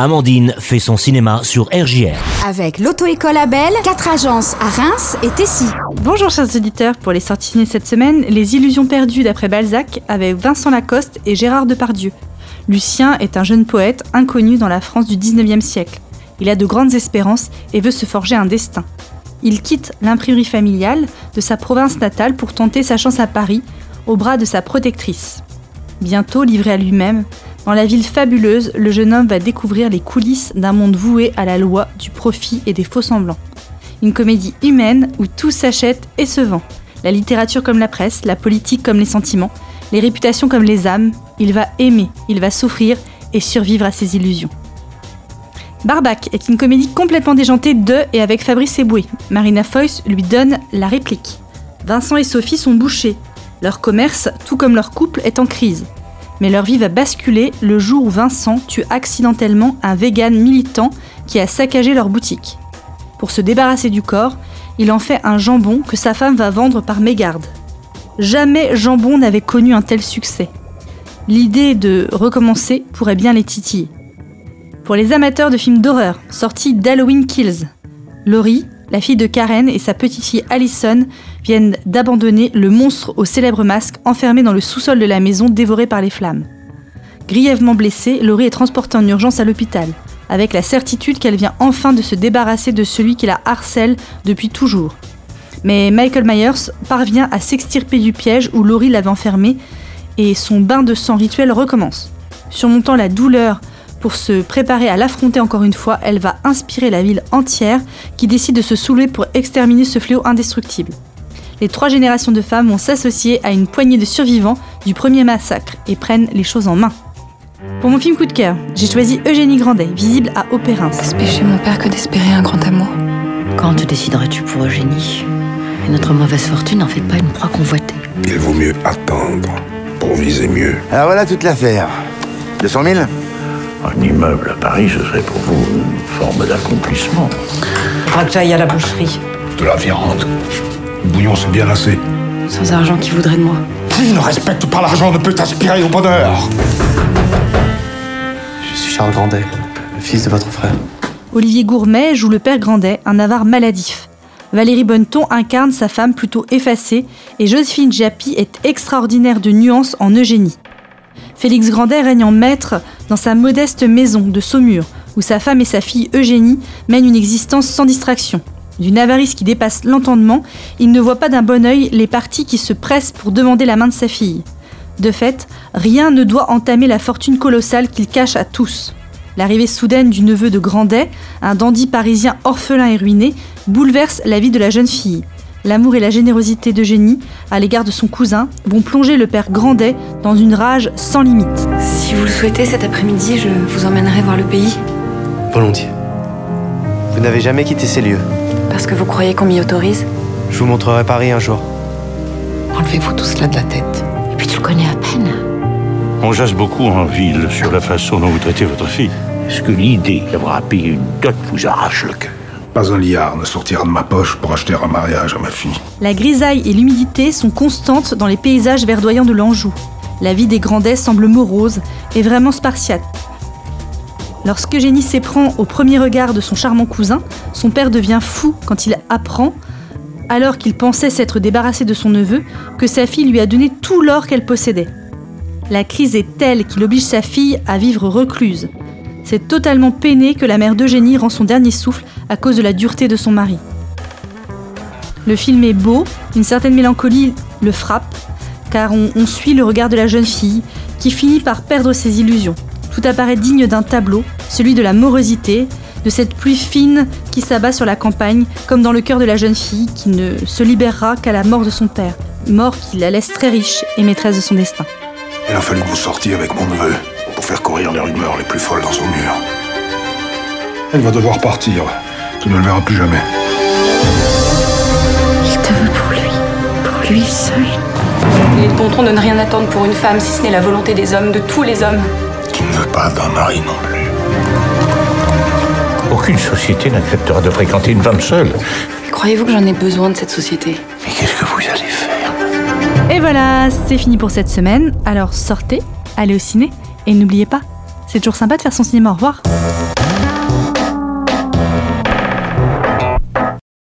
Amandine fait son cinéma sur RJR. Avec l'auto-école Abel, quatre agences à Reims et Tessy. Bonjour chers auditeurs, pour les sorties ciné cette semaine, Les Illusions perdues d'après Balzac avec Vincent Lacoste et Gérard Depardieu. Lucien est un jeune poète inconnu dans la France du 19e siècle. Il a de grandes espérances et veut se forger un destin. Il quitte l'imprimerie familiale de sa province natale pour tenter sa chance à Paris, au bras de sa protectrice. Bientôt livré à lui-même, dans la ville fabuleuse, le jeune homme va découvrir les coulisses d'un monde voué à la loi du profit et des faux-semblants. Une comédie humaine où tout s'achète et se vend. La littérature comme la presse, la politique comme les sentiments, les réputations comme les âmes. Il va aimer, il va souffrir et survivre à ses illusions. Barbac est une comédie complètement déjantée de et avec Fabrice Eboué. Marina Foïs lui donne la réplique. Vincent et Sophie sont bouchés. Leur commerce, tout comme leur couple, est en crise. Mais leur vie va basculer le jour où Vincent tue accidentellement un vegan militant qui a saccagé leur boutique. Pour se débarrasser du corps, il en fait un jambon que sa femme va vendre par mégarde. Jamais jambon n'avait connu un tel succès. L'idée de recommencer pourrait bien les titiller. Pour les amateurs de films d'horreur, sortis d'Halloween Kills, Laurie, la fille de Karen et sa petite fille Allison viennent d'abandonner le monstre au célèbre masque enfermé dans le sous-sol de la maison dévoré par les flammes. Grièvement blessée, Laurie est transportée en urgence à l'hôpital, avec la certitude qu'elle vient enfin de se débarrasser de celui qui la harcèle depuis toujours. Mais Michael Myers parvient à s'extirper du piège où Laurie l'avait enfermée et son bain de sang rituel recommence. Surmontant la douleur pour se préparer à l'affronter encore une fois, elle va inspirer la ville entière qui décide de se soulever pour exterminer ce fléau indestructible. Les trois générations de femmes vont s'associer à une poignée de survivants du premier massacre et prennent les choses en main. Pour mon film coup de cœur, j'ai choisi Eugénie Grandet, visible à Opérins. Est-ce péché mon père que d'espérer un grand amour Quand te décideras-tu pour Eugénie? Et notre mauvaise fortune n'en fait pas une proie convoitée. Il vaut mieux attendre pour viser mieux. Alors voilà toute l'affaire. 200 000 Un immeuble à Paris, ce serait pour vous une forme d'accomplissement. Faudra que j'aille à la boucherie. De la viande. Le bouillon, c'est bien assez. Sans argent, qui voudrait de moi Qui ne respecte pas l'argent ne peut aspirer au bonheur. Je suis Charles Grandet, le fils de votre frère. Olivier Gourmet joue le père Grandet, un avare maladif. Valérie Bonneton incarne sa femme plutôt effacée et Joséphine Japy est extraordinaire de nuances en Eugénie. Félix Grandet règne en maître dans sa modeste maison de Saumur, où sa femme et sa fille Eugénie mènent une existence sans distraction. D'une avarice qui dépasse l'entendement, il ne voit pas d'un bon œil les partis qui se pressent pour demander la main de sa fille. De fait, rien ne doit entamer la fortune colossale qu'il cache à tous. L'arrivée soudaine du neveu de Grandet, un dandy parisien orphelin et ruiné, bouleverse la vie de la jeune fille. L'amour et la générosité d'Eugénie à l'égard de son cousin vont plonger le père Grandet dans une rage sans limite. Si vous le souhaitez, cet après-midi, je vous emmènerai voir le pays. Volontiers. Vous n'avez jamais quitté ces lieux. Parce que vous croyez qu'on m'y autorise Je vous montrerai Paris un jour. Enlevez-vous tout cela de la tête. Et puis tu le connais à peine. On jase beaucoup en ville sur la façon dont vous traitez votre fille. Est-ce que l'idée d'avoir à payer une dot vous arrache le cœur Pas un liard ne sortira de ma poche pour acheter un mariage à ma fille. La grisaille et l'humidité sont constantes dans les paysages verdoyants de l'Anjou. La vie des Grandets semble morose et vraiment spartiate. Lorsque Eugénie s'éprend au premier regard de son charmant cousin, son père devient fou quand il apprend, alors qu'il pensait s'être débarrassé de son neveu, que sa fille lui a donné tout l'or qu'elle possédait. La crise est telle qu'il oblige sa fille à vivre recluse. C'est totalement peiné que la mère d'Eugénie rend son dernier souffle à cause de la dureté de son mari. Le film est beau, une certaine mélancolie le frappe, car on, suit le regard de la jeune fille qui finit par perdre ses illusions. Tout apparaît digne d'un tableau, celui de la morosité, de cette pluie fine qui s'abat sur la campagne, comme dans le cœur de la jeune fille qui ne se libérera qu'à la mort de son père, mort qui la laisse très riche et maîtresse de son destin. Il a fallu que vous sortiez avec mon neveu pour faire courir les rumeurs les plus folles dans son mur. Elle va devoir partir. Tu ne le verras plus jamais. Il te veut pour lui. Pour lui seul. Il est de bon ton de ne rien attendre pour une femme, si ce n'est la volonté des hommes, de tous les hommes. Qui ne veut pas d'un mari non plus. Aucune société n'acceptera de fréquenter une femme seule. Croyez-vous que j'en ai besoin de cette société? Mais qu'est-ce que vous allez faire? Et voilà, c'est fini pour cette semaine. Alors sortez, allez au ciné et n'oubliez pas, C'est toujours sympa de faire son cinéma. Au revoir.